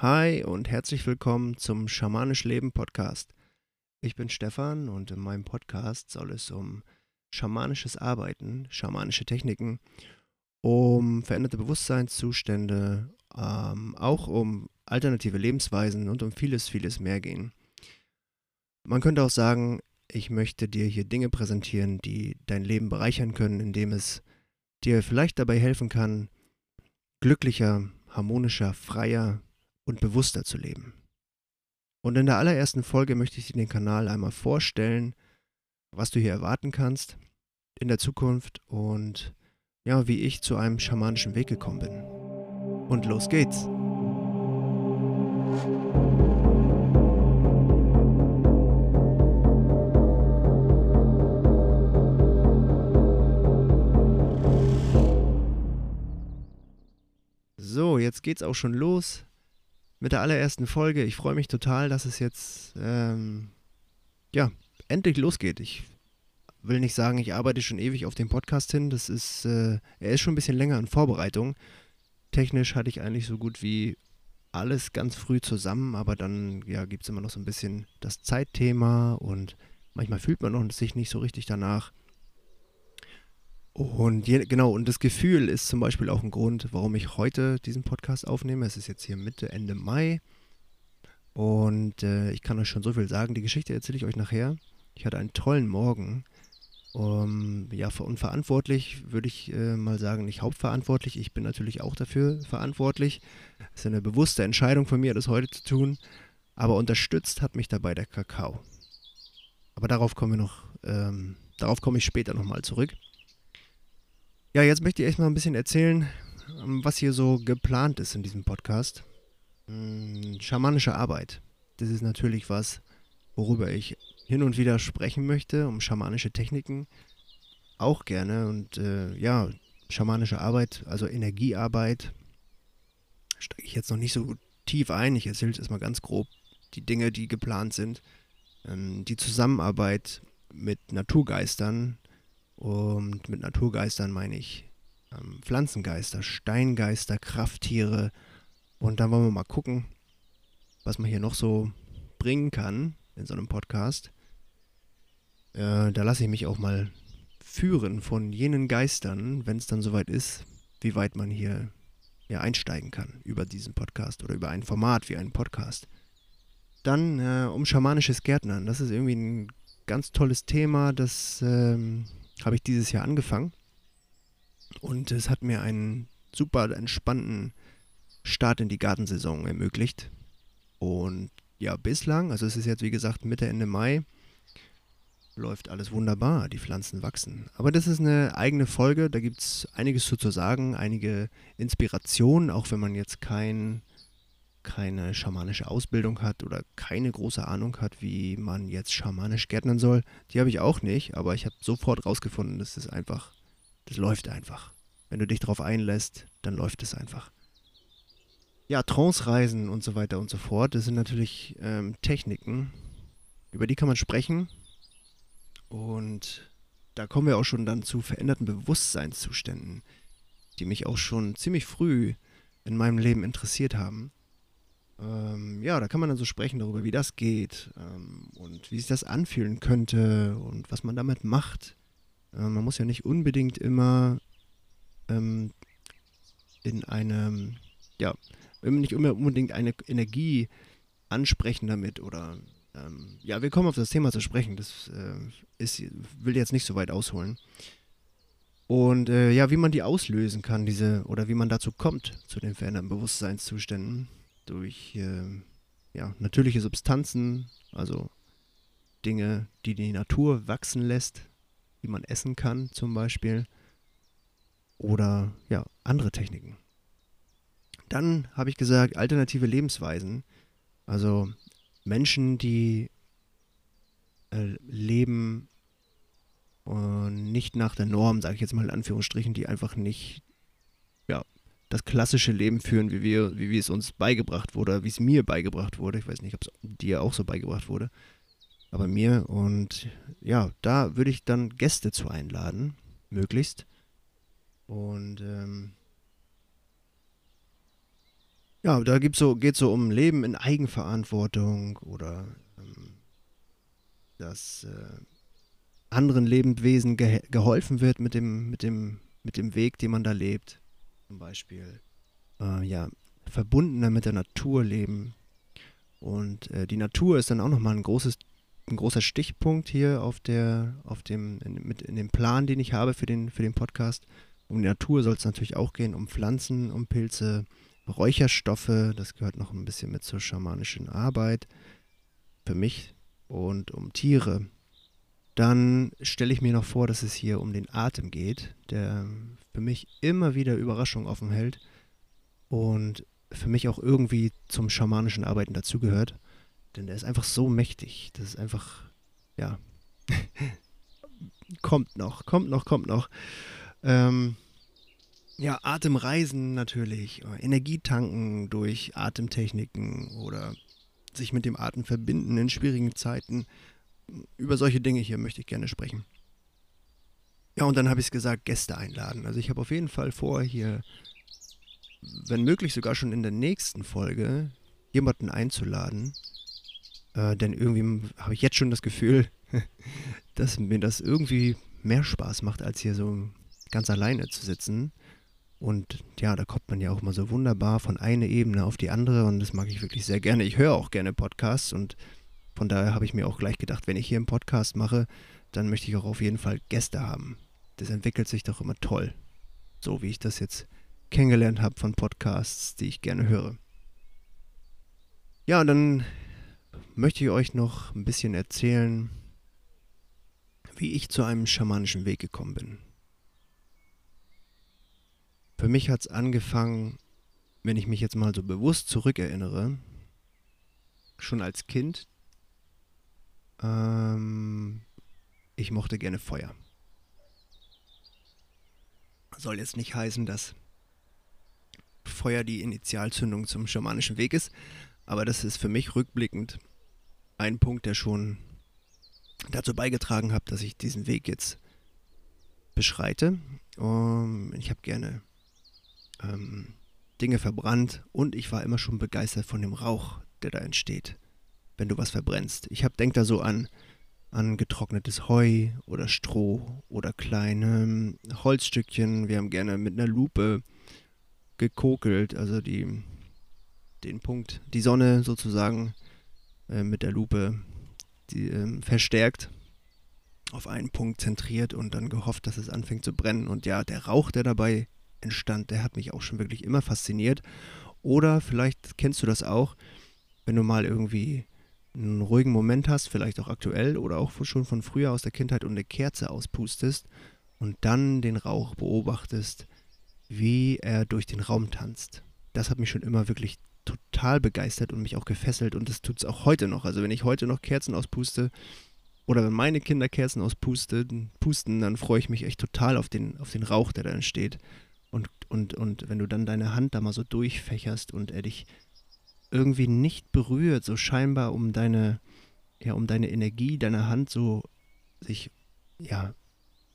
Hi und herzlich willkommen zum Schamanisch Leben Podcast. Ich bin Stefan und in meinem Podcast soll es um schamanisches Arbeiten, schamanische Techniken, um veränderte Bewusstseinszustände, ähm, auch um alternative Lebensweisen und um vieles, vieles mehr gehen. Man könnte auch sagen, ich möchte dir hier Dinge präsentieren, die dein Leben bereichern können, indem es dir vielleicht dabei helfen kann, glücklicher, harmonischer, freier und bewusster zu leben. Und in der allerersten Folge möchte ich dir den Kanal einmal vorstellen, was du hier erwarten kannst in der Zukunft und ja, wie ich zu einem schamanischen Weg gekommen bin. Und los geht's! So, jetzt geht's auch schon los mit der allerersten Folge. Ich freue mich total, dass es jetzt ähm, ja endlich losgeht. Ich will nicht sagen, ich arbeite schon ewig auf dem Podcast hin. Das ist, äh, er ist schon ein bisschen länger in Vorbereitung. Technisch hatte ich eigentlich so gut wie alles ganz früh zusammen, aber dann ja, gibt es immer noch so ein bisschen das Zeitthema und manchmal fühlt man noch sich nicht so richtig danach. Und je, genau, und das Gefühl ist zum Beispiel auch ein Grund, warum ich heute diesen Podcast aufnehme. Es ist jetzt hier Mitte, Ende Mai. Und äh, ich kann euch schon so viel sagen. Die Geschichte erzähle ich euch nachher. Ich hatte einen tollen Morgen. Um, ja, und verantwortlich würde ich äh, mal sagen, nicht hauptverantwortlich. Ich bin natürlich auch dafür verantwortlich. Es ist eine bewusste Entscheidung von mir, das heute zu tun. Aber unterstützt hat mich dabei der Kakao. Aber darauf kommen wir noch, ähm, darauf komme ich später nochmal zurück. Ja, jetzt möchte ich echt mal ein bisschen erzählen, ähm, was hier so geplant ist in diesem Podcast. Hm, schamanische Arbeit. Das ist natürlich was, worüber ich hin und wieder sprechen möchte, um schamanische Techniken. Auch gerne. Und äh, ja, schamanische Arbeit, also Energiearbeit, steige ich jetzt noch nicht so tief ein. Ich erzähle jetzt mal ganz grob die Dinge, die geplant sind. Ähm, die Zusammenarbeit mit Naturgeistern, und mit Naturgeistern meine ich ähm, Pflanzengeister, Steingeister, Krafttiere. Und dann wollen wir mal gucken, was man hier noch so bringen kann in so einem Podcast. Äh, da lasse ich mich auch mal führen von jenen Geistern, wenn es dann soweit ist, wie weit man hier ja, einsteigen kann über diesen Podcast oder über ein Format wie einen Podcast. Dann äh, um schamanisches Gärtnern. Das ist irgendwie ein ganz tolles Thema, das ähm, habe ich dieses Jahr angefangen. Und es hat mir einen super entspannten Start in die Gartensaison ermöglicht. Und ja, bislang, also es ist jetzt wie gesagt Mitte, Ende Mai, läuft alles wunderbar, die Pflanzen wachsen. Aber das ist eine eigene Folge, da gibt es einiges zu, sagen, einige Inspirationen, auch wenn man jetzt kein keine schamanische Ausbildung hat oder keine große Ahnung hat, wie man jetzt schamanisch gärtnern soll. Die habe ich auch nicht, aber ich habe sofort rausgefunden, dass das einfach, das läuft einfach. Wenn du dich darauf einlässt, dann läuft es einfach. Ja, Trance-Reisen und so weiter und so fort, das sind natürlich ähm, Techniken, über die kann man sprechen. Und da kommen wir auch schon dann zu veränderten Bewusstseinszuständen, die mich auch schon ziemlich früh in meinem Leben interessiert haben. Ähm, ja, da kann man dann so sprechen darüber, wie das geht ähm, und wie sich das anfühlen könnte und was man damit macht. Ähm, man muss ja nicht unbedingt immer ähm, in einem, ja, nicht immer unbedingt eine Energie ansprechen damit oder ähm, ja, wir kommen auf das Thema zu sprechen. Das äh, ist, will jetzt nicht so weit ausholen. Und äh, ja, wie man die auslösen kann, diese, oder wie man dazu kommt, zu den veränderten Bewusstseinszuständen durch äh, ja, natürliche Substanzen, also Dinge, die die Natur wachsen lässt, die man essen kann zum Beispiel, oder ja, andere Techniken. Dann habe ich gesagt, alternative Lebensweisen, also Menschen, die äh, leben äh, nicht nach der Norm, sage ich jetzt mal in Anführungsstrichen, die einfach nicht das klassische Leben führen, wie wir, wie, wie es uns beigebracht wurde, wie es mir beigebracht wurde. Ich weiß nicht, ob es dir auch so beigebracht wurde, aber mir. Und ja, da würde ich dann Gäste zu einladen, möglichst. Und ähm, Ja, da so, geht es so um Leben in Eigenverantwortung oder ähm, dass äh, anderen Lebewesen ge geholfen wird mit dem, mit, dem, mit dem Weg, den man da lebt. Zum Beispiel äh, ja, verbundener mit der Natur leben. Und äh, die Natur ist dann auch nochmal ein großes ein großer Stichpunkt hier auf der, auf dem, in, mit, in dem Plan, den ich habe für den, für den Podcast. Um die Natur soll es natürlich auch gehen, um Pflanzen, um Pilze, Räucherstoffe, das gehört noch ein bisschen mit zur schamanischen Arbeit für mich und um Tiere. Dann stelle ich mir noch vor, dass es hier um den Atem geht, der für mich immer wieder Überraschungen offen hält und für mich auch irgendwie zum schamanischen Arbeiten dazugehört. Denn der ist einfach so mächtig. Das ist einfach, ja, kommt noch, kommt noch, kommt noch. Ähm, ja, Atemreisen natürlich, Energietanken durch Atemtechniken oder sich mit dem Atem verbinden in schwierigen Zeiten. Über solche Dinge hier möchte ich gerne sprechen. Ja, und dann habe ich es gesagt, Gäste einladen. Also ich habe auf jeden Fall vor, hier, wenn möglich sogar schon in der nächsten Folge, jemanden einzuladen. Äh, denn irgendwie habe ich jetzt schon das Gefühl, dass mir das irgendwie mehr Spaß macht, als hier so ganz alleine zu sitzen. Und ja, da kommt man ja auch mal so wunderbar von einer Ebene auf die andere und das mag ich wirklich sehr gerne. Ich höre auch gerne Podcasts und von daher habe ich mir auch gleich gedacht, wenn ich hier einen Podcast mache, dann möchte ich auch auf jeden Fall Gäste haben. Das entwickelt sich doch immer toll. So wie ich das jetzt kennengelernt habe von Podcasts, die ich gerne höre. Ja, und dann möchte ich euch noch ein bisschen erzählen, wie ich zu einem schamanischen Weg gekommen bin. Für mich hat es angefangen, wenn ich mich jetzt mal so bewusst zurückerinnere, schon als Kind. Ähm, ich mochte gerne Feuer. Soll jetzt nicht heißen, dass Feuer die Initialzündung zum schamanischen Weg ist, aber das ist für mich rückblickend ein Punkt, der schon dazu beigetragen hat, dass ich diesen Weg jetzt beschreite. Um, ich habe gerne ähm, Dinge verbrannt und ich war immer schon begeistert von dem Rauch, der da entsteht, wenn du was verbrennst. Ich habe denk da so an an getrocknetes Heu oder Stroh oder kleine Holzstückchen. Wir haben gerne mit einer Lupe gekokelt, also die, den Punkt, die Sonne sozusagen äh, mit der Lupe die, äh, verstärkt auf einen Punkt zentriert und dann gehofft, dass es anfängt zu brennen. Und ja, der Rauch, der dabei entstand, der hat mich auch schon wirklich immer fasziniert. Oder vielleicht kennst du das auch, wenn du mal irgendwie einen ruhigen Moment hast, vielleicht auch aktuell oder auch schon von früher aus der Kindheit und eine Kerze auspustest und dann den Rauch beobachtest, wie er durch den Raum tanzt. Das hat mich schon immer wirklich total begeistert und mich auch gefesselt und das tut es auch heute noch. Also wenn ich heute noch Kerzen auspuste oder wenn meine Kinder Kerzen auspusten, pusten, dann freue ich mich echt total auf den, auf den Rauch, der da entsteht. Und, und, und wenn du dann deine Hand da mal so durchfächerst und er dich irgendwie nicht berührt, so scheinbar um deine, ja, um deine Energie deiner Hand so sich, ja,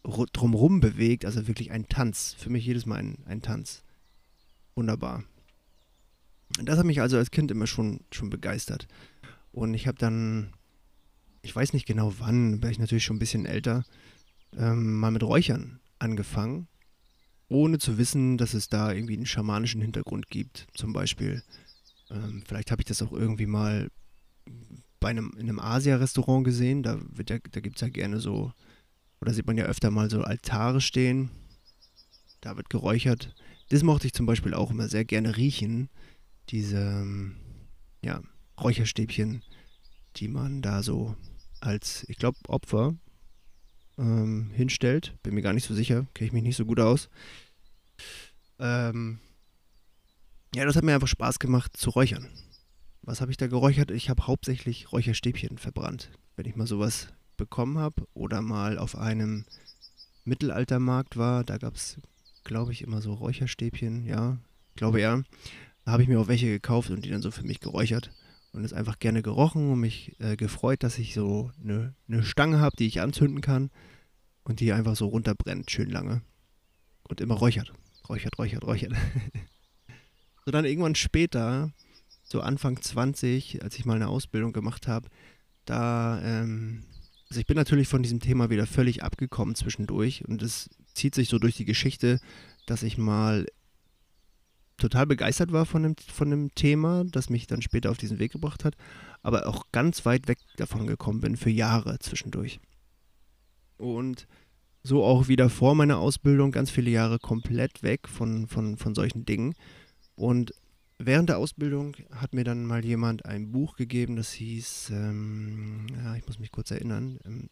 drumrum bewegt, also wirklich ein Tanz. Für mich jedes Mal ein, ein Tanz. Wunderbar. Das hat mich also als Kind immer schon, schon begeistert. Und ich habe dann, ich weiß nicht genau wann, war ich natürlich schon ein bisschen älter, ähm, mal mit Räuchern angefangen ohne zu wissen, dass es da irgendwie einen schamanischen Hintergrund gibt. Zum Beispiel, ähm, vielleicht habe ich das auch irgendwie mal bei einem, in einem Asia-Restaurant gesehen. Da, wird ja, da gibt es ja gerne so, oder sieht man ja öfter mal so Altare stehen. Da wird geräuchert. Das mochte ich zum Beispiel auch immer sehr gerne riechen. Diese, ähm, ja, Räucherstäbchen, die man da so als, ich glaube, Opfer ähm, hinstellt. Bin mir gar nicht so sicher, kenne ich mich nicht so gut aus. Ähm, ja, das hat mir einfach Spaß gemacht zu räuchern. Was habe ich da geräuchert? Ich habe hauptsächlich Räucherstäbchen verbrannt. Wenn ich mal sowas bekommen habe oder mal auf einem Mittelaltermarkt war, da gab es, glaube ich, immer so Räucherstäbchen, ja, glaube ja. Da habe ich mir auch welche gekauft und die dann so für mich geräuchert und es einfach gerne gerochen und mich äh, gefreut, dass ich so eine, eine Stange habe, die ich anzünden kann und die einfach so runterbrennt, schön lange. Und immer räuchert. Räuchert, räuchert, räuchert. So dann irgendwann später, so Anfang 20, als ich mal eine Ausbildung gemacht habe, da, ähm, also ich bin natürlich von diesem Thema wieder völlig abgekommen zwischendurch und es zieht sich so durch die Geschichte, dass ich mal total begeistert war von dem, von dem Thema, das mich dann später auf diesen Weg gebracht hat, aber auch ganz weit weg davon gekommen bin für Jahre zwischendurch. Und so auch wieder vor meiner Ausbildung ganz viele Jahre komplett weg von, von, von solchen Dingen. Und während der Ausbildung hat mir dann mal jemand ein Buch gegeben, das hieß, ähm, ja, ich muss mich kurz erinnern, ähm,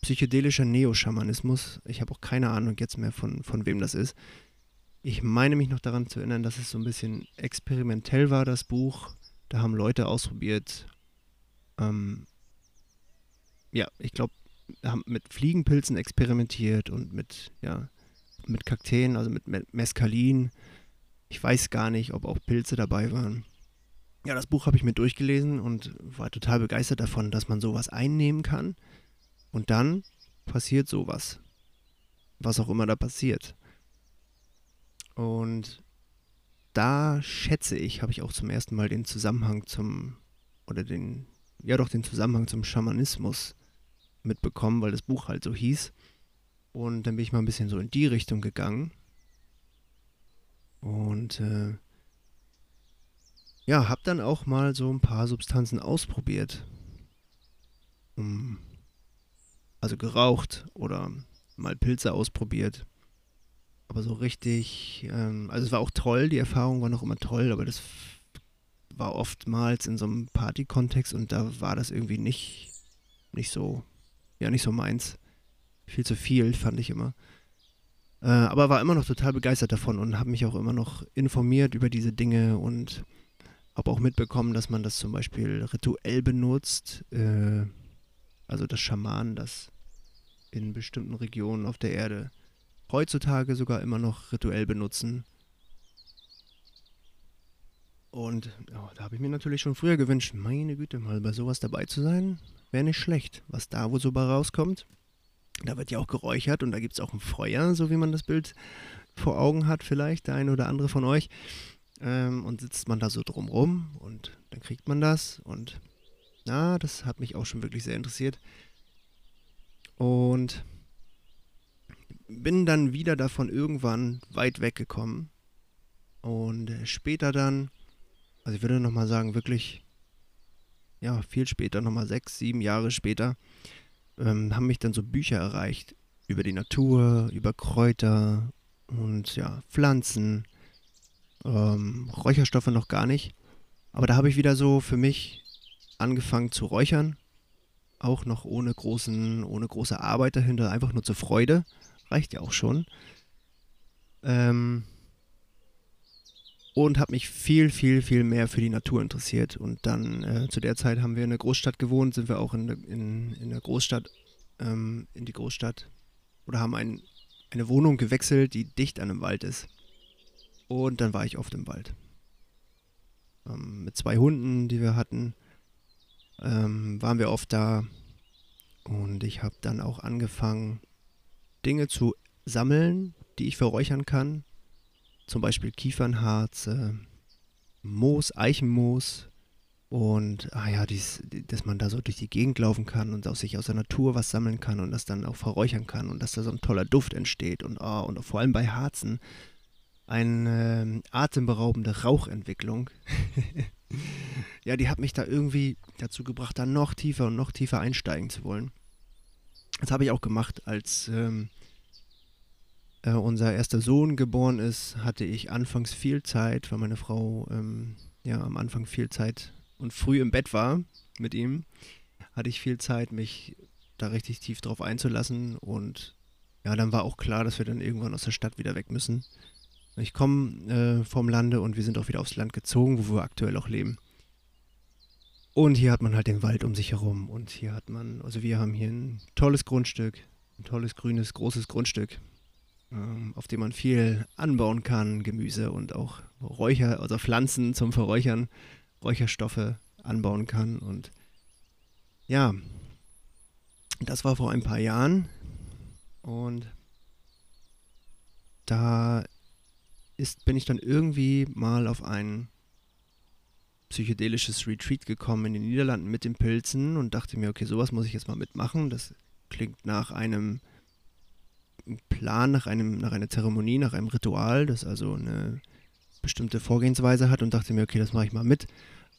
Psychedelischer Neoschamanismus. Ich habe auch keine Ahnung jetzt mehr von, von wem das ist. Ich meine mich noch daran zu erinnern, dass es so ein bisschen experimentell war, das Buch. Da haben Leute ausprobiert. Ähm, ja, ich glaube, haben mit Fliegenpilzen experimentiert und mit, ja, mit Kakteen, also mit Mescalin. Ich weiß gar nicht, ob auch Pilze dabei waren. Ja, das Buch habe ich mir durchgelesen und war total begeistert davon, dass man sowas einnehmen kann. Und dann passiert sowas. Was auch immer da passiert. Und da schätze ich, habe ich auch zum ersten Mal den Zusammenhang zum, oder den, ja doch den Zusammenhang zum Schamanismus mitbekommen, weil das Buch halt so hieß. Und dann bin ich mal ein bisschen so in die Richtung gegangen. Und äh, ja, habe dann auch mal so ein paar Substanzen ausprobiert. Also geraucht oder mal Pilze ausprobiert. Aber so richtig, ähm, also es war auch toll, die Erfahrung war noch immer toll, aber das war oftmals in so einem Party-Kontext und da war das irgendwie nicht, nicht so, ja, nicht so meins. Viel zu viel, fand ich immer. Äh, aber war immer noch total begeistert davon und habe mich auch immer noch informiert über diese Dinge und habe auch mitbekommen, dass man das zum Beispiel rituell benutzt. Äh, also das Schamanen das in bestimmten Regionen auf der Erde heutzutage sogar immer noch rituell benutzen. Und ja, da habe ich mir natürlich schon früher gewünscht, meine Güte, mal bei sowas dabei zu sein, wäre nicht schlecht. Was da wo so bei rauskommt, da wird ja auch geräuchert und da gibt es auch ein Feuer, so wie man das Bild vor Augen hat, vielleicht, der eine oder andere von euch. Ähm, und sitzt man da so drumrum und dann kriegt man das und na, das hat mich auch schon wirklich sehr interessiert. Und bin dann wieder davon irgendwann weit weggekommen. Und äh, später dann, also ich würde nochmal sagen, wirklich, ja, viel später, nochmal sechs, sieben Jahre später, ähm, haben mich dann so Bücher erreicht über die Natur, über Kräuter und ja, Pflanzen, ähm, Räucherstoffe noch gar nicht. Aber da habe ich wieder so für mich angefangen zu räuchern. Auch noch ohne großen, ohne große Arbeit dahinter, einfach nur zur Freude reicht ja auch schon. Ähm, und habe mich viel, viel, viel mehr für die Natur interessiert. Und dann äh, zu der Zeit haben wir in der Großstadt gewohnt, sind wir auch in, in, in der Großstadt, ähm, in die Großstadt oder haben ein, eine Wohnung gewechselt, die dicht an einem Wald ist. Und dann war ich oft im Wald. Ähm, mit zwei Hunden, die wir hatten, ähm, waren wir oft da. Und ich habe dann auch angefangen, Dinge zu sammeln, die ich verräuchern kann. Zum Beispiel Kiefernharz, Moos, Eichenmoos und ah ja, dies, dass man da so durch die Gegend laufen kann und aus sich aus der Natur was sammeln kann und das dann auch verräuchern kann und dass da so ein toller Duft entsteht und, oh, und vor allem bei Harzen eine äh, atemberaubende Rauchentwicklung. ja, die hat mich da irgendwie dazu gebracht, da noch tiefer und noch tiefer einsteigen zu wollen. Das habe ich auch gemacht, als ähm, äh, unser erster Sohn geboren ist, hatte ich anfangs viel Zeit, weil meine Frau ähm, ja am Anfang viel Zeit und früh im Bett war mit ihm, hatte ich viel Zeit, mich da richtig tief drauf einzulassen und ja, dann war auch klar, dass wir dann irgendwann aus der Stadt wieder weg müssen. Ich komme äh, vom Lande und wir sind auch wieder aufs Land gezogen, wo wir aktuell auch leben. Und hier hat man halt den Wald um sich herum. Und hier hat man, also wir haben hier ein tolles Grundstück, ein tolles, grünes, großes Grundstück, auf dem man viel anbauen kann, Gemüse und auch Räucher, also Pflanzen zum Verräuchern, Räucherstoffe anbauen kann. Und ja, das war vor ein paar Jahren. Und da ist, bin ich dann irgendwie mal auf ein psychedelisches Retreat gekommen in den Niederlanden mit den Pilzen und dachte mir, okay, sowas muss ich jetzt mal mitmachen. Das klingt nach einem Plan, nach, einem, nach einer Zeremonie, nach einem Ritual, das also eine bestimmte Vorgehensweise hat und dachte mir, okay, das mache ich mal mit,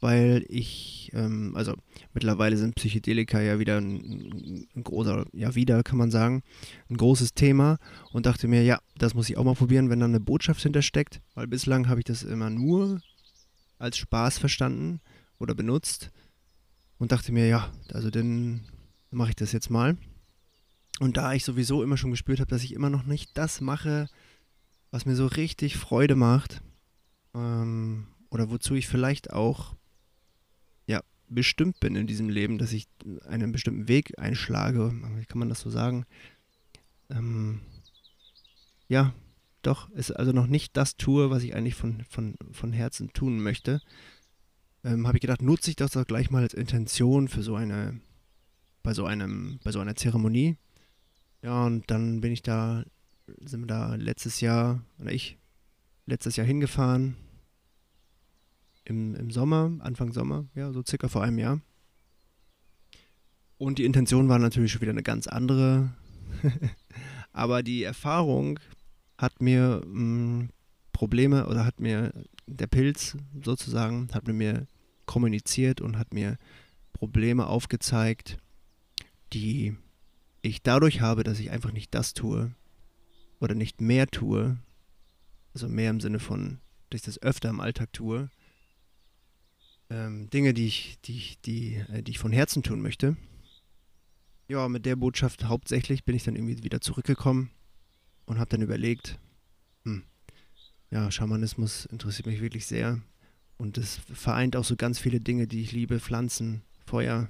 weil ich, ähm, also mittlerweile sind Psychedelika ja wieder ein, ein, großer, ja wieder kann man sagen, ein großes Thema und dachte mir, ja, das muss ich auch mal probieren, wenn da eine Botschaft hintersteckt, weil bislang habe ich das immer nur als Spaß verstanden oder benutzt und dachte mir, ja, also dann mache ich das jetzt mal. Und da ich sowieso immer schon gespürt habe, dass ich immer noch nicht das mache, was mir so richtig Freude macht, ähm, oder wozu ich vielleicht auch ja bestimmt bin in diesem Leben, dass ich einen bestimmten Weg einschlage, wie kann man das so sagen? Ähm, ja, doch, ist also noch nicht das tue, was ich eigentlich von, von, von Herzen tun möchte, ähm, habe ich gedacht, nutze ich das doch gleich mal als Intention für so eine, bei so einem, bei so einer Zeremonie. Ja, und dann bin ich da, sind wir da letztes Jahr, oder ich, letztes Jahr hingefahren. Im, Im Sommer, Anfang Sommer, ja, so circa vor einem Jahr. Und die Intention war natürlich schon wieder eine ganz andere. Aber die Erfahrung hat mir mh, hm, Probleme oder hat mir der Pilz sozusagen, hat mit mir kommuniziert und hat mir Probleme aufgezeigt, die ich dadurch habe, dass ich einfach nicht das tue oder nicht mehr tue, also mehr im Sinne von, dass ich das öfter im Alltag tue, ähm, Dinge, die ich, die, die, äh, die ich von Herzen tun möchte. Ja, mit der Botschaft hauptsächlich bin ich dann irgendwie wieder zurückgekommen und habe dann überlegt, hm, ja, Schamanismus interessiert mich wirklich sehr und es vereint auch so ganz viele Dinge, die ich liebe, Pflanzen, Feuer,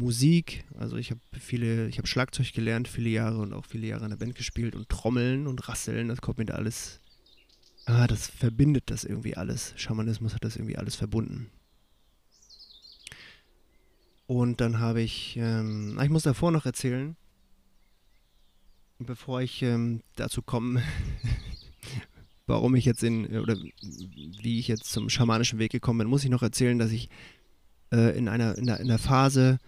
Musik. Also ich habe viele, ich habe Schlagzeug gelernt viele Jahre und auch viele Jahre in der Band gespielt und Trommeln und Rasseln, das kommt mir da alles, ah, das verbindet das irgendwie alles. Schamanismus hat das irgendwie alles verbunden. Und dann habe ich, ähm, ich muss davor noch erzählen, bevor ich ähm, dazu komme, warum ich jetzt in, oder wie ich jetzt zum schamanischen Weg gekommen bin, muss ich noch erzählen, dass ich äh, in, einer, in, der, in der Phase,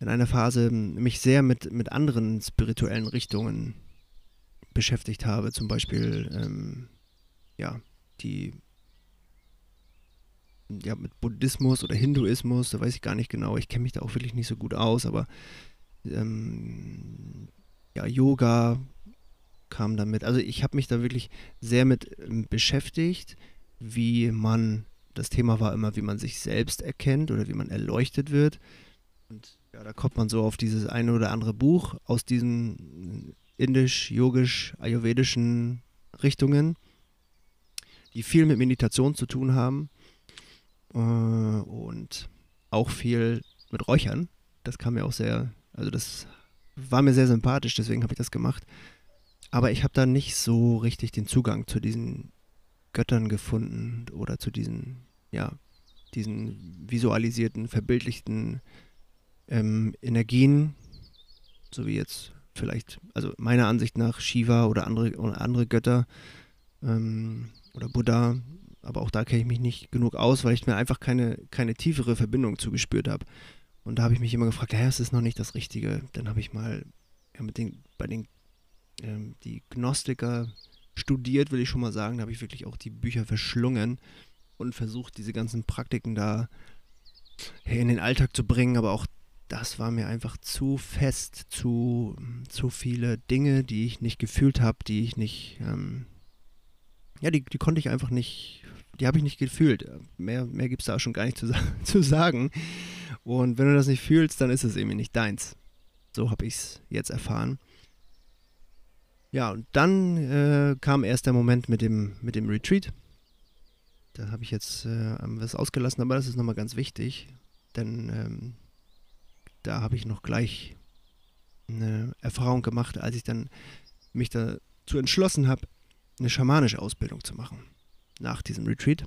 in einer Phase mich sehr mit, mit anderen spirituellen Richtungen beschäftigt habe. Zum Beispiel, ähm, ja, die ja, mit Buddhismus oder Hinduismus, da weiß ich gar nicht genau. Ich kenne mich da auch wirklich nicht so gut aus, aber ähm, ja, Yoga kam damit. Also ich habe mich da wirklich sehr mit ähm, beschäftigt, wie man, das Thema war immer, wie man sich selbst erkennt oder wie man erleuchtet wird. Und ja, da kommt man so auf dieses eine oder andere Buch aus diesen indisch, yogisch, ayurvedischen Richtungen, die viel mit Meditation zu tun haben äh, und auch viel mit Räuchern. Das kam mir auch sehr, also das war mir sehr sympathisch, deswegen habe ich das gemacht. Aber ich habe da nicht so richtig den Zugang zu diesen Göttern gefunden oder zu diesen, ja, diesen visualisierten, verbildlichten ähm, Energien, so wie jetzt vielleicht, also meiner Ansicht nach Shiva oder andere, oder andere Götter ähm, oder Buddha, aber auch da kenne ich mich nicht genug aus, weil ich mir einfach keine, keine tiefere Verbindung zugespürt habe. Und da habe ich mich immer gefragt, ja, es ist noch nicht das Richtige. Dann habe ich mal ja, mit den, bei den ähm, die Gnostiker studiert, will ich schon mal sagen. Da habe ich wirklich auch die Bücher verschlungen und versucht, diese ganzen Praktiken da in den Alltag zu bringen. Aber auch das war mir einfach zu fest, zu, zu viele Dinge, die ich nicht gefühlt habe, die ich nicht, ähm, ja, die, die konnte ich einfach nicht, die habe ich nicht gefühlt. Mehr, mehr gibt es da schon gar nicht zu, zu sagen. Und wenn du das nicht fühlst, dann ist es irgendwie nicht deins. So habe ich es jetzt erfahren. Ja, und dann äh, kam erst der Moment mit dem, mit dem Retreat. Da habe ich jetzt äh, was ausgelassen, aber das ist nochmal ganz wichtig, denn ähm, da habe ich noch gleich eine Erfahrung gemacht, als ich dann mich dazu entschlossen habe, eine schamanische Ausbildung zu machen nach diesem Retreat.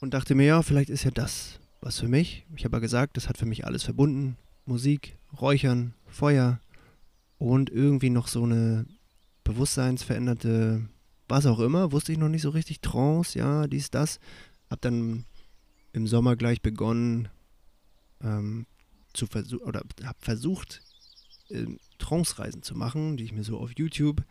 Und dachte mir, ja, vielleicht ist ja das was für mich. Ich habe ja gesagt, das hat für mich alles verbunden. Musik, Räuchern, Feuer, und irgendwie noch so eine bewusstseinsveränderte, was auch immer, wusste ich noch nicht so richtig, Trance, ja, dies, das. Hab dann im Sommer gleich begonnen, ähm, zu versuchen, oder habe versucht, äh, Trance-Reisen zu machen, die ich mir so auf YouTube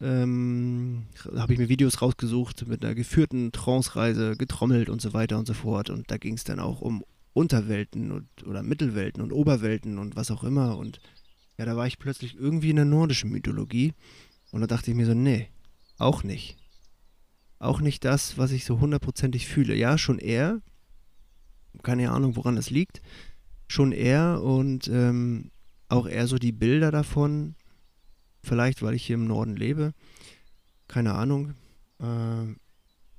ähm, habe ich mir Videos rausgesucht mit einer geführten Trance-Reise, getrommelt und so weiter und so fort. Und da ging es dann auch um Unterwelten und, oder Mittelwelten und Oberwelten und was auch immer. Und ja, da war ich plötzlich irgendwie in der nordischen Mythologie. Und da dachte ich mir so, nee, auch nicht. Auch nicht das, was ich so hundertprozentig fühle. Ja, schon eher. Keine Ahnung, woran das liegt. Schon eher und ähm, auch eher so die Bilder davon Vielleicht, weil ich hier im Norden lebe. Keine Ahnung. Äh,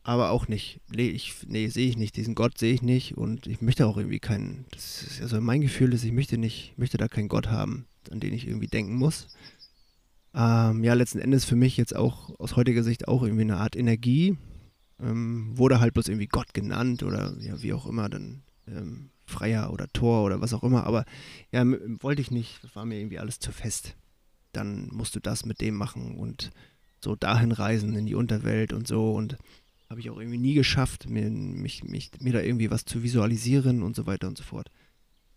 aber auch nicht. Nee, ich, nee, sehe ich nicht. Diesen Gott sehe ich nicht und ich möchte auch irgendwie keinen. Das ist also mein Gefühl ist, ich möchte nicht, möchte da keinen Gott haben, an den ich irgendwie denken muss. Ähm, ja, letzten Endes für mich jetzt auch aus heutiger Sicht auch irgendwie eine Art Energie. Ähm, wurde halt bloß irgendwie Gott genannt oder ja, wie auch immer, dann ähm, Freier oder Tor oder was auch immer. Aber ja, wollte ich nicht. Das war mir irgendwie alles zu fest dann musst du das mit dem machen und so dahin reisen in die Unterwelt und so und habe ich auch irgendwie nie geschafft, mir, mich, mich, mir da irgendwie was zu visualisieren und so weiter und so fort.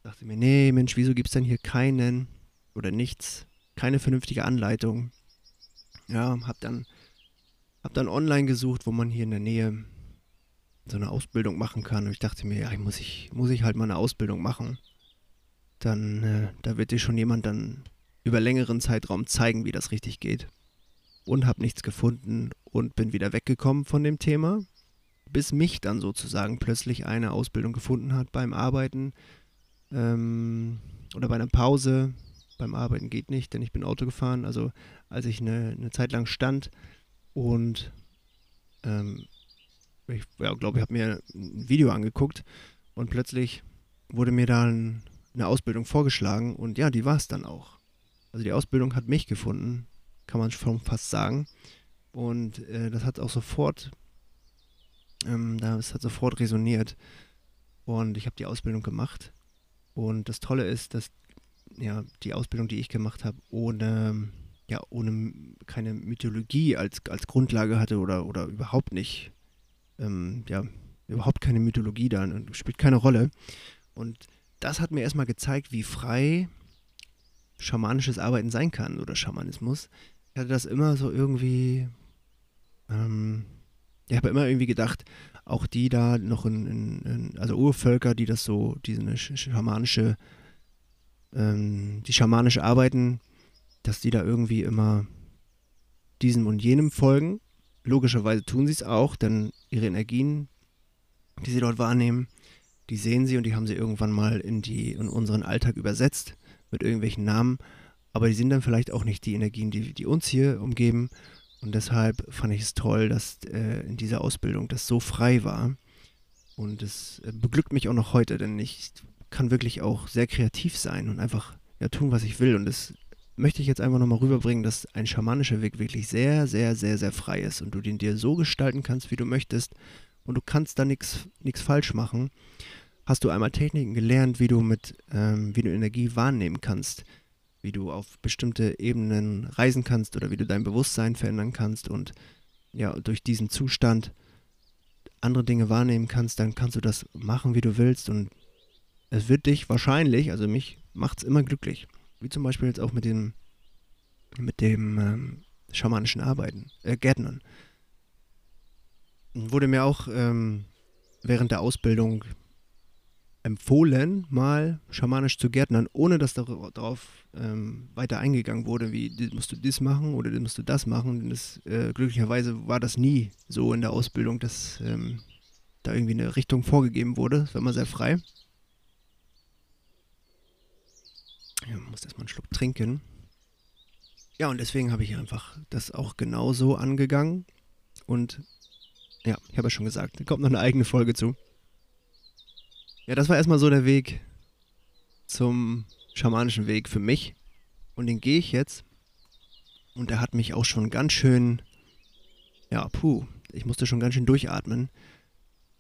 Dachte mir, nee, Mensch, wieso gibt es denn hier keinen oder nichts, keine vernünftige Anleitung? Ja, hab dann, hab dann online gesucht, wo man hier in der Nähe so eine Ausbildung machen kann. Und ich dachte mir, ja, muss ich, muss ich halt mal eine Ausbildung machen. Dann, äh, da wird dir schon jemand dann über längeren Zeitraum zeigen, wie das richtig geht. Und habe nichts gefunden und bin wieder weggekommen von dem Thema, bis mich dann sozusagen plötzlich eine Ausbildung gefunden hat beim Arbeiten ähm, oder bei einer Pause. Beim Arbeiten geht nicht, denn ich bin Auto gefahren. Also als ich eine, eine Zeit lang stand und ähm, ich ja, glaube, ich habe mir ein Video angeguckt und plötzlich wurde mir dann eine Ausbildung vorgeschlagen und ja, die war es dann auch. Also die Ausbildung hat mich gefunden, kann man schon fast sagen. Und äh, das hat auch sofort, ähm, das hat sofort resoniert. Und ich habe die Ausbildung gemacht. Und das Tolle ist, dass ja die Ausbildung, die ich gemacht habe, ohne ja ohne keine Mythologie als, als Grundlage hatte oder, oder überhaupt nicht, ähm, ja, überhaupt keine Mythologie da und spielt keine Rolle. Und das hat mir erstmal gezeigt, wie frei schamanisches Arbeiten sein kann oder Schamanismus. Ich hatte das immer so irgendwie, ähm, ich habe immer irgendwie gedacht, auch die da noch in, in, in, also Urvölker, die das so, diese schamanische, ähm, die schamanisch arbeiten, dass die da irgendwie immer diesem und jenem folgen. Logischerweise tun sie es auch, denn ihre Energien, die sie dort wahrnehmen, die sehen sie und die haben sie irgendwann mal in, die, in unseren Alltag übersetzt mit irgendwelchen Namen, aber die sind dann vielleicht auch nicht die Energien, die, die uns hier umgeben. Und deshalb fand ich es toll, dass äh, in dieser Ausbildung das so frei war. Und es äh, beglückt mich auch noch heute, denn ich kann wirklich auch sehr kreativ sein und einfach ja, tun, was ich will. Und das möchte ich jetzt einfach nochmal rüberbringen, dass ein schamanischer Weg wirklich sehr, sehr, sehr, sehr frei ist und du den dir so gestalten kannst, wie du möchtest. Und du kannst da nichts falsch machen hast du einmal Techniken gelernt, wie du mit, ähm, wie du Energie wahrnehmen kannst, wie du auf bestimmte Ebenen reisen kannst oder wie du dein Bewusstsein verändern kannst und ja, durch diesen Zustand andere Dinge wahrnehmen kannst, dann kannst du das machen, wie du willst und es wird dich wahrscheinlich, also mich macht es immer glücklich. Wie zum Beispiel jetzt auch mit dem, mit dem ähm, schamanischen Arbeiten, äh, Gärtnern. Wurde mir auch ähm, während der Ausbildung empfohlen, mal schamanisch zu gärtnern, ohne dass darauf ähm, weiter eingegangen wurde, wie musst du das machen oder musst du das machen. Das, äh, glücklicherweise war das nie so in der Ausbildung, dass ähm, da irgendwie eine Richtung vorgegeben wurde. Das war immer sehr frei. Man muss erstmal einen Schluck trinken. Ja, und deswegen habe ich einfach das auch genauso angegangen. Und ja, ich habe ja schon gesagt, da kommt noch eine eigene Folge zu. Ja, das war erstmal so der Weg zum schamanischen Weg für mich. Und den gehe ich jetzt. Und der hat mich auch schon ganz schön, ja, puh, ich musste schon ganz schön durchatmen.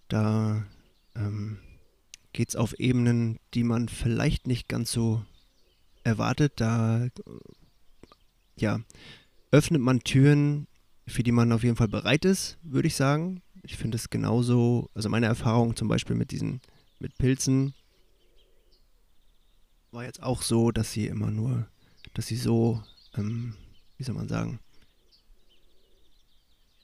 Da ähm, geht es auf Ebenen, die man vielleicht nicht ganz so erwartet. Da, ja, öffnet man Türen, für die man auf jeden Fall bereit ist, würde ich sagen. Ich finde es genauso, also meine Erfahrung zum Beispiel mit diesen, mit Pilzen war jetzt auch so, dass sie immer nur, dass sie so, ähm, wie soll man sagen,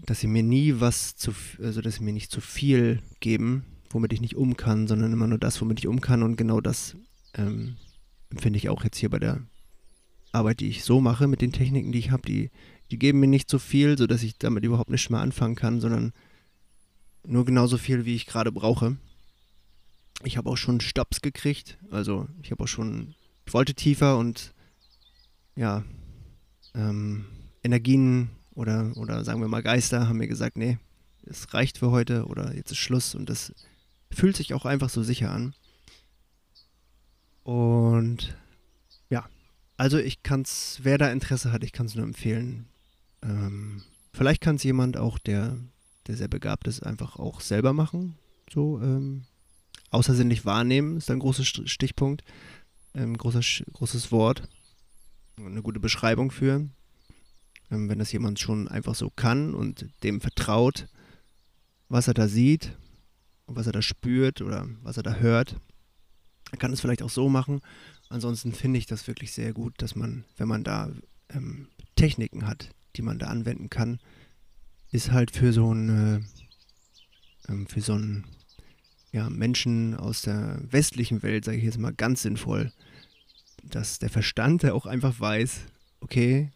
dass sie mir nie was zu, also dass sie mir nicht zu viel geben, womit ich nicht um kann, sondern immer nur das, womit ich um kann und genau das ähm, empfinde ich auch jetzt hier bei der Arbeit, die ich so mache, mit den Techniken, die ich habe, die, die geben mir nicht so viel, sodass ich damit überhaupt nicht mehr anfangen kann, sondern nur genauso viel, wie ich gerade brauche. Ich habe auch schon Stops gekriegt, also ich habe auch schon, ich wollte tiefer und ja, ähm, Energien oder, oder sagen wir mal Geister haben mir gesagt, nee, es reicht für heute oder jetzt ist Schluss und das fühlt sich auch einfach so sicher an. Und ja, also ich kann es, wer da Interesse hat, ich kann es nur empfehlen. Ähm, vielleicht kann es jemand auch, der, der sehr begabt ist, einfach auch selber machen. So ähm, außersinnlich wahrnehmen ist ein großer Stichpunkt, ähm, großer, großes Wort, eine gute Beschreibung für. Ähm, wenn das jemand schon einfach so kann und dem vertraut, was er da sieht, was er da spürt oder was er da hört, er kann es vielleicht auch so machen. Ansonsten finde ich das wirklich sehr gut, dass man, wenn man da ähm, Techniken hat, die man da anwenden kann, ist halt für so einen, äh, für so einen ja, Menschen aus der westlichen Welt, sage ich jetzt mal, ganz sinnvoll, dass der Verstand der auch einfach weiß, okay,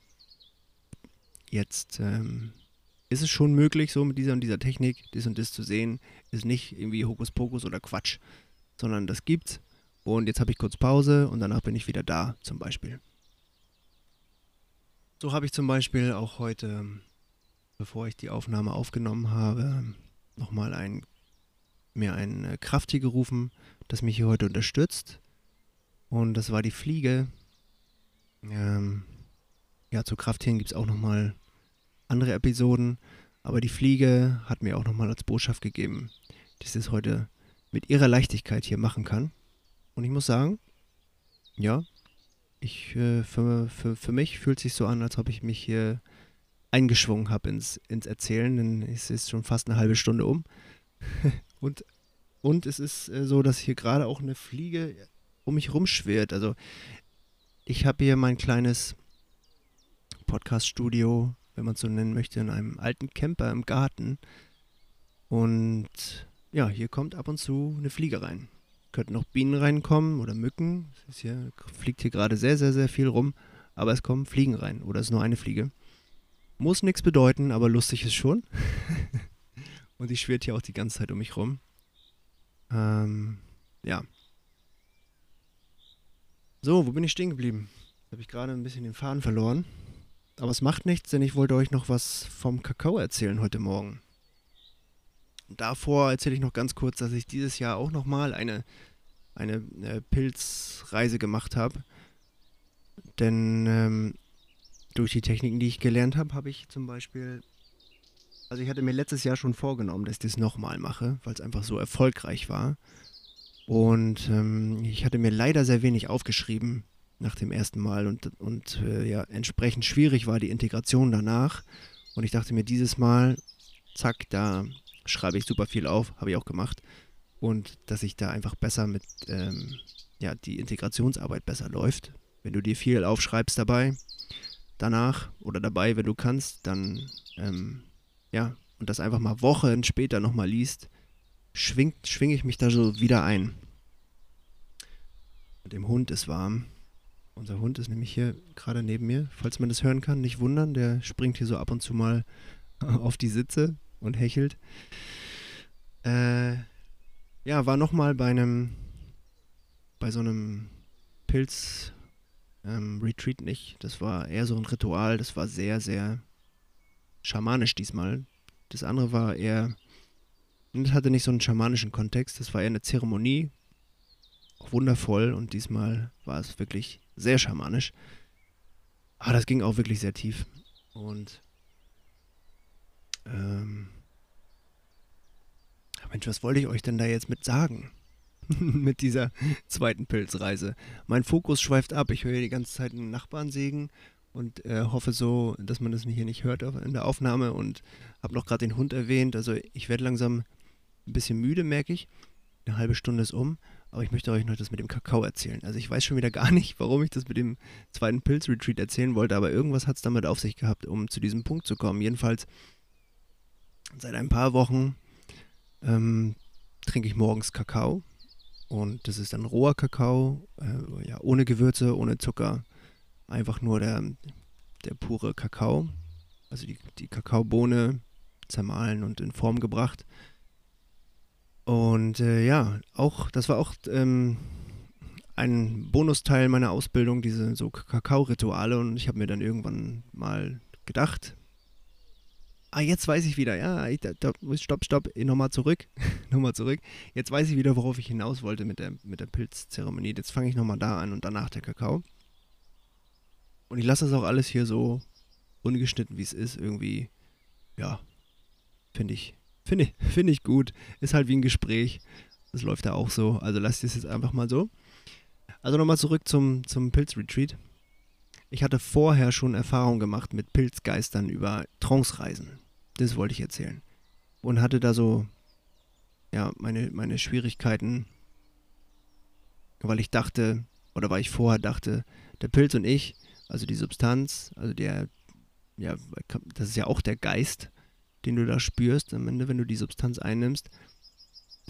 jetzt ähm, ist es schon möglich, so mit dieser und dieser Technik, das und das zu sehen, ist nicht irgendwie Hokuspokus oder Quatsch, sondern das gibt's und jetzt habe ich kurz Pause und danach bin ich wieder da, zum Beispiel. So habe ich zum Beispiel auch heute, bevor ich die Aufnahme aufgenommen habe, nochmal ein, mir ein äh, Krafttier gerufen, das mich hier heute unterstützt. Und das war die Fliege. Ähm, ja, zu Krafttieren gibt es auch nochmal andere Episoden. Aber die Fliege hat mir auch nochmal als Botschaft gegeben, dass sie es heute mit ihrer Leichtigkeit hier machen kann. Und ich muss sagen, ja, ich, äh, für, für, für mich fühlt es sich so an, als ob ich mich hier eingeschwungen habe ins, ins Erzählen, denn es ist schon fast eine halbe Stunde um. und, und es ist äh, so, dass hier gerade auch eine Fliege um mich rumschwirrt. Also ich habe hier mein kleines Podcast-Studio, wenn man es so nennen möchte, in einem alten Camper im Garten. Und ja, hier kommt ab und zu eine Fliege rein könnten noch Bienen reinkommen oder Mücken. Es hier, fliegt hier gerade sehr, sehr, sehr viel rum. Aber es kommen Fliegen rein oder es ist nur eine Fliege. Muss nichts bedeuten, aber lustig ist schon. Und die schwirrt hier auch die ganze Zeit um mich rum. Ähm, ja. So, wo bin ich stehen geblieben? Habe ich gerade ein bisschen den Faden verloren. Aber es macht nichts, denn ich wollte euch noch was vom Kakao erzählen heute Morgen davor erzähle ich noch ganz kurz, dass ich dieses Jahr auch nochmal eine, eine äh, Pilzreise gemacht habe. Denn ähm, durch die Techniken, die ich gelernt habe, habe ich zum Beispiel, also ich hatte mir letztes Jahr schon vorgenommen, dass ich das nochmal mache, weil es einfach so erfolgreich war. Und ähm, ich hatte mir leider sehr wenig aufgeschrieben nach dem ersten Mal und, und äh, ja, entsprechend schwierig war die Integration danach. Und ich dachte mir dieses Mal, zack, da schreibe ich super viel auf, habe ich auch gemacht. Und dass ich da einfach besser mit, ähm, ja, die Integrationsarbeit besser läuft. Wenn du dir viel aufschreibst dabei, danach oder dabei, wenn du kannst, dann, ähm, ja, und das einfach mal Wochen später nochmal liest, schwingt, schwinge ich mich da so wieder ein. Und dem Hund ist warm. Unser Hund ist nämlich hier gerade neben mir. Falls man das hören kann, nicht wundern, der springt hier so ab und zu mal auf die Sitze und hechelt. Äh, ja, war nochmal bei einem, bei so einem Pilz-Retreat ähm, nicht. Das war eher so ein Ritual. Das war sehr, sehr schamanisch diesmal. Das andere war eher, das hatte nicht so einen schamanischen Kontext. Das war eher eine Zeremonie. Auch wundervoll. Und diesmal war es wirklich sehr schamanisch. Aber das ging auch wirklich sehr tief. Und ähm, Mensch, was wollte ich euch denn da jetzt mit sagen? mit dieser zweiten Pilzreise. Mein Fokus schweift ab. Ich höre die ganze Zeit einen Nachbarn sägen und äh, hoffe so, dass man das hier nicht hört in der Aufnahme und habe noch gerade den Hund erwähnt. Also ich werde langsam ein bisschen müde, merke ich. Eine halbe Stunde ist um, aber ich möchte euch noch das mit dem Kakao erzählen. Also ich weiß schon wieder gar nicht, warum ich das mit dem zweiten Pilz-Retreat erzählen wollte, aber irgendwas hat es damit auf sich gehabt, um zu diesem Punkt zu kommen. Jedenfalls seit ein paar Wochen ähm, trinke ich morgens Kakao und das ist dann roher Kakao, äh, ja, ohne Gewürze, ohne Zucker, einfach nur der, der pure Kakao, also die, die Kakaobohne zermahlen und in Form gebracht. Und äh, ja, auch, das war auch ähm, ein Bonusteil meiner Ausbildung, diese so Kakao-Rituale. Und ich habe mir dann irgendwann mal gedacht, ah, jetzt weiß ich wieder, ja, ich, da, da, stopp, stopp, nochmal zurück, nochmal zurück. Jetzt weiß ich wieder, worauf ich hinaus wollte mit der, mit der Pilzzeremonie. Jetzt fange ich nochmal da an und danach der Kakao. Und ich lasse das auch alles hier so ungeschnitten, wie es ist, irgendwie, ja, finde ich, finde ich, finde ich gut. Ist halt wie ein Gespräch. Das läuft da auch so. Also lasst es jetzt einfach mal so. Also nochmal zurück zum, zum Pilzretreat. Ich hatte vorher schon Erfahrung gemacht mit Pilzgeistern über Trance-Reisen. Das wollte ich erzählen. Und hatte da so, ja, meine, meine Schwierigkeiten, weil ich dachte, oder weil ich vorher dachte, der Pilz und ich, also die Substanz, also der, ja, das ist ja auch der Geist, den du da spürst am Ende, wenn du die Substanz einnimmst.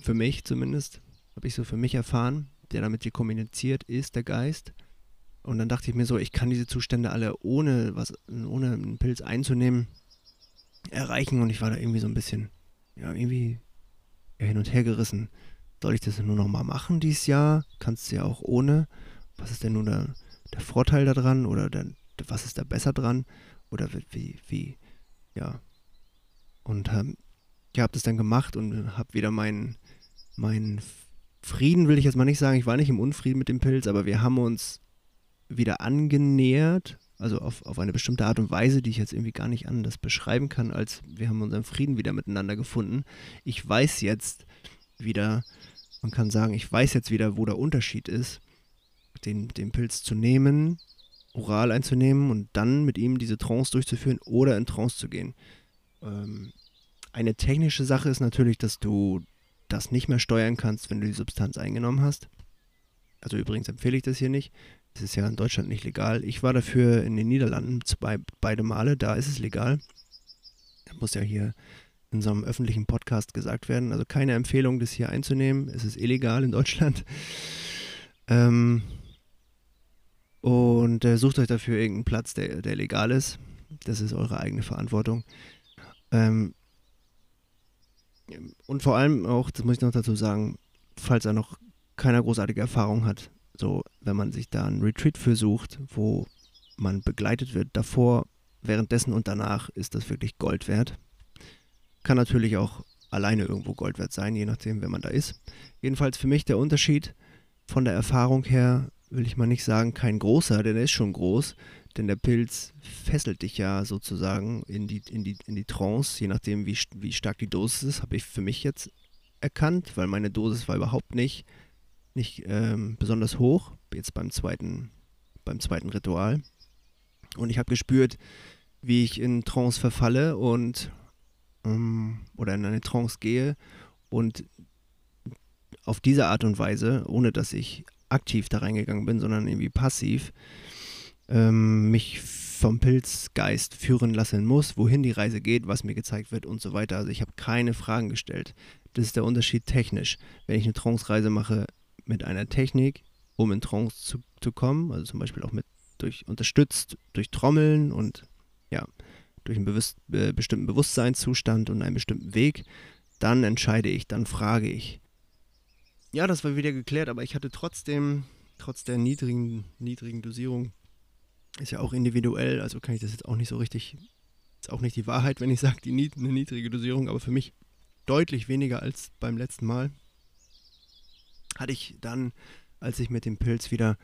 Für mich zumindest, habe ich so für mich erfahren, der damit dir kommuniziert, ist der Geist. Und dann dachte ich mir so, ich kann diese Zustände alle ohne was, ohne einen Pilz einzunehmen, erreichen. Und ich war da irgendwie so ein bisschen, ja, irgendwie hin und her gerissen. Soll ich das nur noch mal machen dieses Jahr? Kannst du ja auch ohne. Was ist denn nun der, der Vorteil daran oder der, was ist da besser dran oder wie, wie, ja. Und ähm, ich habe das dann gemacht und habe wieder meinen mein Frieden, will ich jetzt mal nicht sagen, ich war nicht im Unfrieden mit dem Pilz, aber wir haben uns wieder angenähert, also auf, auf eine bestimmte Art und Weise, die ich jetzt irgendwie gar nicht anders beschreiben kann, als wir haben unseren Frieden wieder miteinander gefunden. Ich weiß jetzt wieder, man kann sagen, ich weiß jetzt wieder, wo der Unterschied ist den, den Pilz zu nehmen, oral einzunehmen und dann mit ihm diese Trance durchzuführen oder in Trance zu gehen. Ähm, eine technische Sache ist natürlich, dass du das nicht mehr steuern kannst, wenn du die Substanz eingenommen hast. Also übrigens empfehle ich das hier nicht. Es ist ja in Deutschland nicht legal. Ich war dafür in den Niederlanden zwei, beide Male, da ist es legal. Das muss ja hier in so einem öffentlichen Podcast gesagt werden. Also keine Empfehlung, das hier einzunehmen. Es ist illegal in Deutschland. Ähm, und äh, sucht euch dafür irgendeinen Platz, der, der legal ist. Das ist eure eigene Verantwortung. Ähm, und vor allem auch, das muss ich noch dazu sagen, falls er noch keine großartige Erfahrung hat, so wenn man sich da einen Retreat für sucht, wo man begleitet wird, davor, währenddessen und danach ist das wirklich Gold wert. Kann natürlich auch alleine irgendwo Gold wert sein, je nachdem, wer man da ist. Jedenfalls für mich der Unterschied von der Erfahrung her will ich mal nicht sagen, kein großer, denn er ist schon groß, denn der Pilz fesselt dich ja sozusagen in die, in die, in die Trance, je nachdem, wie, wie stark die Dosis ist, habe ich für mich jetzt erkannt, weil meine Dosis war überhaupt nicht, nicht ähm, besonders hoch, jetzt beim zweiten, beim zweiten Ritual. Und ich habe gespürt, wie ich in Trance verfalle und ähm, oder in eine Trance gehe und auf diese Art und Weise, ohne dass ich aktiv da reingegangen bin, sondern irgendwie passiv, ähm, mich vom Pilzgeist führen lassen muss, wohin die Reise geht, was mir gezeigt wird und so weiter. Also ich habe keine Fragen gestellt. Das ist der Unterschied technisch. Wenn ich eine Trance-Reise mache mit einer Technik, um in Trance zu, zu kommen, also zum Beispiel auch mit durch unterstützt durch Trommeln und ja, durch einen bewusst, äh, bestimmten Bewusstseinszustand und einen bestimmten Weg, dann entscheide ich, dann frage ich, ja, das war wieder geklärt, aber ich hatte trotzdem, trotz der niedrigen, niedrigen Dosierung, ist ja auch individuell, also kann ich das jetzt auch nicht so richtig, ist auch nicht die Wahrheit, wenn ich sage, die eine niedrige Dosierung, aber für mich deutlich weniger als beim letzten Mal. Hatte ich dann, als ich mit dem Pilz wieder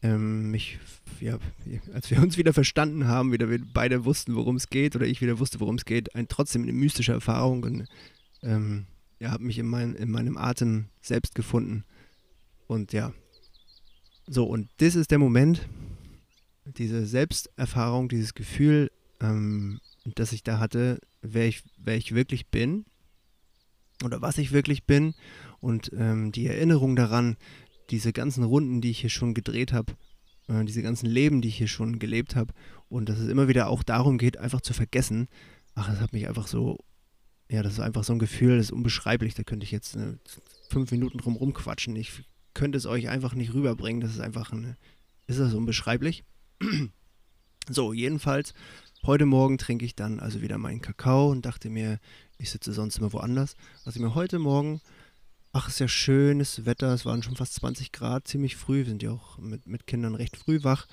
ähm, mich, ja, als wir uns wieder verstanden haben, wieder wir beide wussten, worum es geht, oder ich wieder wusste, worum es geht, ein, trotzdem eine mystische Erfahrung und ähm, ja, habe mich in, mein, in meinem Atem selbst gefunden. Und ja, so, und das ist der Moment, diese Selbsterfahrung, dieses Gefühl, ähm, das ich da hatte, wer ich, wer ich wirklich bin oder was ich wirklich bin und ähm, die Erinnerung daran, diese ganzen Runden, die ich hier schon gedreht habe, äh, diese ganzen Leben, die ich hier schon gelebt habe und dass es immer wieder auch darum geht, einfach zu vergessen. Ach, das hat mich einfach so, ja, das ist einfach so ein Gefühl, das ist unbeschreiblich. Da könnte ich jetzt äh, fünf Minuten drum rumquatschen. Ich könnte es euch einfach nicht rüberbringen. Das ist einfach eine, ist das unbeschreiblich. so, jedenfalls, heute Morgen trinke ich dann also wieder meinen Kakao und dachte mir, ich sitze sonst immer woanders. Was ich mir heute Morgen ach, ist ja schönes Wetter, es waren schon fast 20 Grad, ziemlich früh, wir sind ja auch mit, mit Kindern recht früh wach.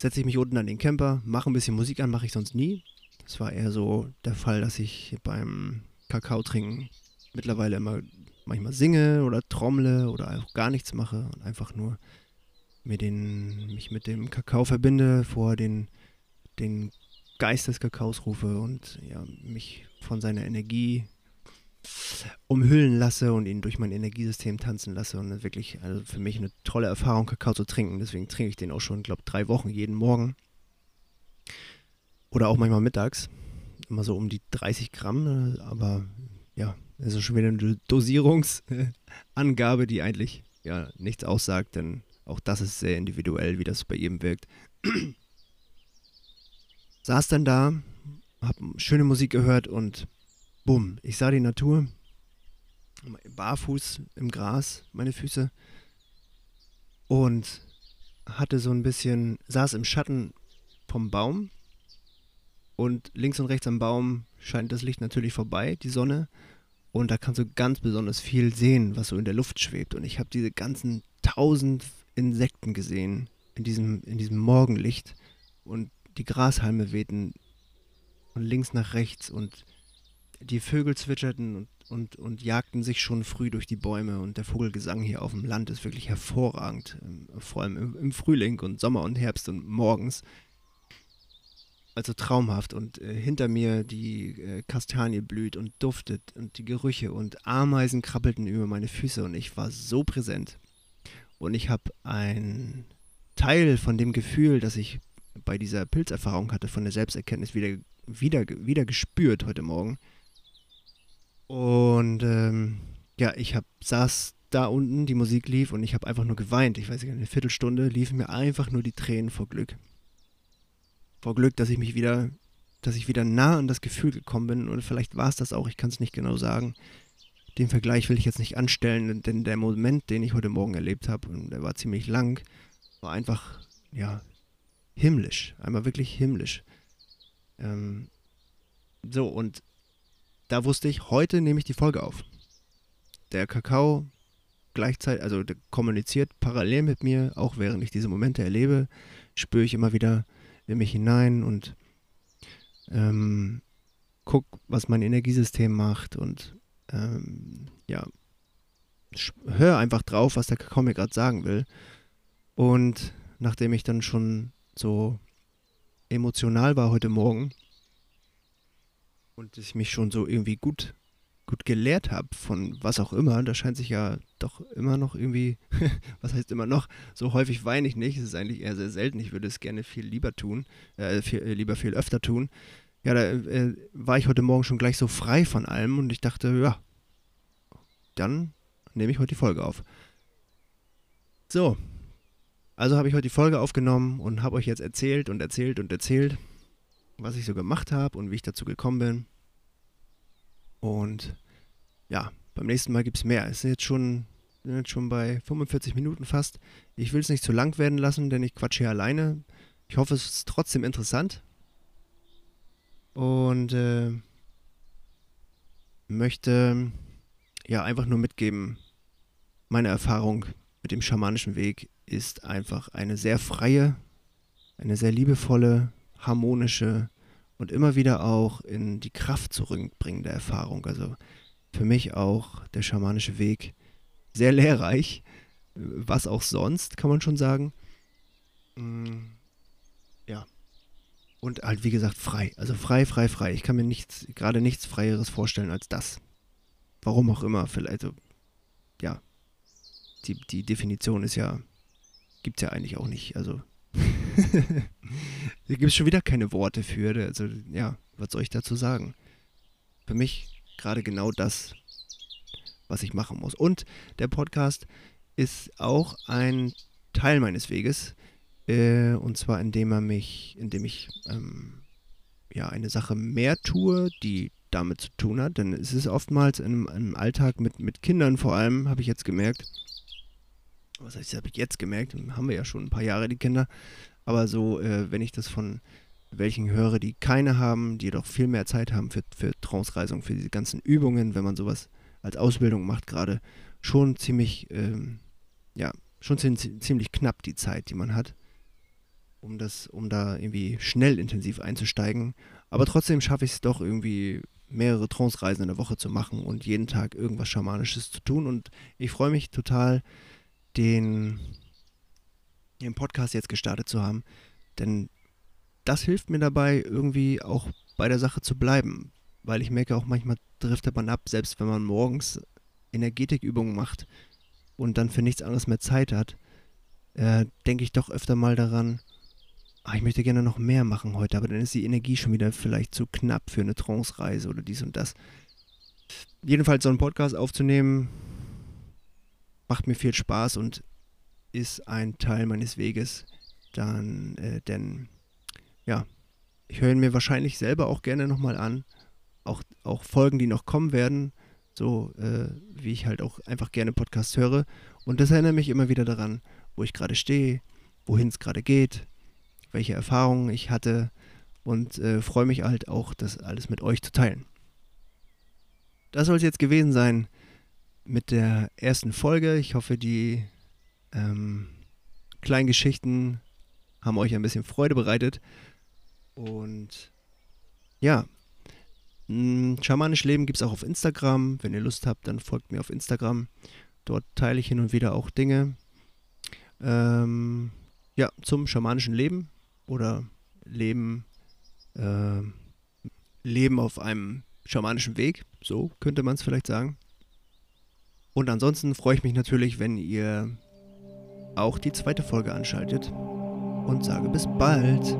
Setze ich mich unten an den Camper, mache ein bisschen Musik an, mache ich sonst nie. Das war eher so der Fall, dass ich beim Kakao trinken mittlerweile immer manchmal singe oder trommle oder auch gar nichts mache und einfach nur mir den, mich mit dem Kakao verbinde, vor den, den Geist des Kakaos rufe und ja, mich von seiner Energie umhüllen lasse und ihn durch mein Energiesystem tanzen lasse. Und wirklich, also für mich eine tolle Erfahrung, Kakao zu trinken. Deswegen trinke ich den auch schon, glaube drei Wochen, jeden Morgen. Oder auch manchmal mittags. Immer so um die 30 Gramm. Aber ja, das ist schon wieder eine Dosierungsangabe, die eigentlich ja nichts aussagt, denn auch das ist sehr individuell, wie das bei jedem wirkt. Saß dann da, hab schöne Musik gehört und bumm, ich sah die Natur, barfuß im Gras, meine Füße, und hatte so ein bisschen, saß im Schatten vom Baum und links und rechts am Baum scheint das Licht natürlich vorbei, die Sonne, und da kannst du ganz besonders viel sehen, was so in der Luft schwebt. Und ich habe diese ganzen tausend Insekten gesehen in diesem, in diesem Morgenlicht und die Grashalme wehten von links nach rechts und die Vögel zwitscherten und, und, und jagten sich schon früh durch die Bäume und der Vogelgesang hier auf dem Land ist wirklich hervorragend, ähm, vor allem im, im Frühling und Sommer und Herbst und morgens. Also traumhaft und äh, hinter mir die äh, Kastanie blüht und duftet und die Gerüche und Ameisen krabbelten über meine Füße und ich war so präsent. Und ich habe ein Teil von dem Gefühl, das ich bei dieser Pilzerfahrung hatte, von der Selbsterkenntnis wieder, wieder, wieder gespürt heute Morgen. Und ähm, ja, ich hab, saß da unten, die Musik lief und ich habe einfach nur geweint. Ich weiß nicht, eine Viertelstunde liefen mir einfach nur die Tränen vor Glück. Vor Glück, dass ich mich wieder, dass ich wieder nah an das Gefühl gekommen bin. Und vielleicht war es das auch, ich kann es nicht genau sagen. Den Vergleich will ich jetzt nicht anstellen, denn der Moment, den ich heute Morgen erlebt habe, und der war ziemlich lang, war einfach, ja, himmlisch. Einmal wirklich himmlisch. Ähm, so, und da wusste ich, heute nehme ich die Folge auf. Der Kakao gleichzeitig, also kommuniziert parallel mit mir, auch während ich diese Momente erlebe, spüre ich immer wieder in mich hinein und ähm, guck, was mein Energiesystem macht und ähm, ja, höre einfach drauf, was der Kakao mir gerade sagen will. Und nachdem ich dann schon so emotional war heute Morgen, und ich mich schon so irgendwie gut, gut gelehrt habe von was auch immer, da scheint sich ja doch immer noch irgendwie, was heißt immer noch, so häufig weine ich nicht, es ist eigentlich eher sehr selten, ich würde es gerne viel lieber tun, äh, viel, äh, lieber viel öfter tun. Ja, da äh, war ich heute Morgen schon gleich so frei von allem. Und ich dachte, ja, dann nehme ich heute die Folge auf. So, also habe ich heute die Folge aufgenommen und habe euch jetzt erzählt und erzählt und erzählt was ich so gemacht habe und wie ich dazu gekommen bin. Und ja, beim nächsten Mal gibt es mehr. Es ist jetzt schon, jetzt schon bei 45 Minuten fast. Ich will es nicht zu lang werden lassen, denn ich quatsche hier alleine. Ich hoffe, es ist trotzdem interessant. Und äh, möchte ja einfach nur mitgeben, meine Erfahrung mit dem schamanischen Weg ist einfach eine sehr freie, eine sehr liebevolle, harmonische und immer wieder auch in die Kraft zurückbringende Erfahrung. Also für mich auch der schamanische Weg sehr lehrreich, was auch sonst, kann man schon sagen. Mm, ja. Und halt, wie gesagt, frei. Also frei, frei, frei. Ich kann mir nichts, gerade nichts Freieres vorstellen als das. Warum auch immer. Vielleicht, also, ja. Die, die Definition ist ja, gibt es ja eigentlich auch nicht. Also Hier gibt es schon wieder keine Worte für. Also, ja, was soll ich dazu sagen? Für mich gerade genau das, was ich machen muss. Und der Podcast ist auch ein Teil meines Weges. Äh, und zwar indem er mich, indem ich ähm, ja eine Sache mehr tue, die damit zu tun hat. Denn es ist oftmals im, im Alltag mit, mit Kindern vor allem, habe ich jetzt gemerkt. Was heißt, habe ich jetzt gemerkt? Haben wir ja schon ein paar Jahre die Kinder. Aber so, äh, wenn ich das von welchen höre, die keine haben, die doch viel mehr Zeit haben für, für Trance-Reisung, für diese ganzen Übungen, wenn man sowas als Ausbildung macht, gerade schon ziemlich, ähm, ja, schon ziemlich knapp die Zeit, die man hat, um das, um da irgendwie schnell intensiv einzusteigen. Aber trotzdem schaffe ich es doch irgendwie mehrere Trance-Reisen in der Woche zu machen und jeden Tag irgendwas Schamanisches zu tun. Und ich freue mich total, den, den Podcast jetzt gestartet zu haben, denn das hilft mir dabei, irgendwie auch bei der Sache zu bleiben, weil ich merke auch manchmal driftet man ab, selbst wenn man morgens Energetikübungen macht und dann für nichts anderes mehr Zeit hat, äh, denke ich doch öfter mal daran, ah, ich möchte gerne noch mehr machen heute, aber dann ist die Energie schon wieder vielleicht zu knapp für eine Trance-Reise oder dies und das. Jedenfalls so einen Podcast aufzunehmen, macht mir viel Spaß und ist ein Teil meines Weges. Dann, äh, denn ja, ich höre ihn mir wahrscheinlich selber auch gerne nochmal an. Auch, auch Folgen, die noch kommen werden, so äh, wie ich halt auch einfach gerne Podcasts höre. Und das erinnert mich immer wieder daran, wo ich gerade stehe, wohin es gerade geht, welche Erfahrungen ich hatte und äh, freue mich halt auch, das alles mit euch zu teilen. Das soll es jetzt gewesen sein mit der ersten Folge. Ich hoffe, die ähm, kleinen Geschichten haben euch ein bisschen Freude bereitet. Und ja, Schamanisch Leben gibt es auch auf Instagram. Wenn ihr Lust habt, dann folgt mir auf Instagram. Dort teile ich hin und wieder auch Dinge. Ähm, ja, zum schamanischen Leben oder Leben, äh, Leben auf einem schamanischen Weg. So könnte man es vielleicht sagen. Und ansonsten freue ich mich natürlich, wenn ihr auch die zweite Folge anschaltet und sage bis bald.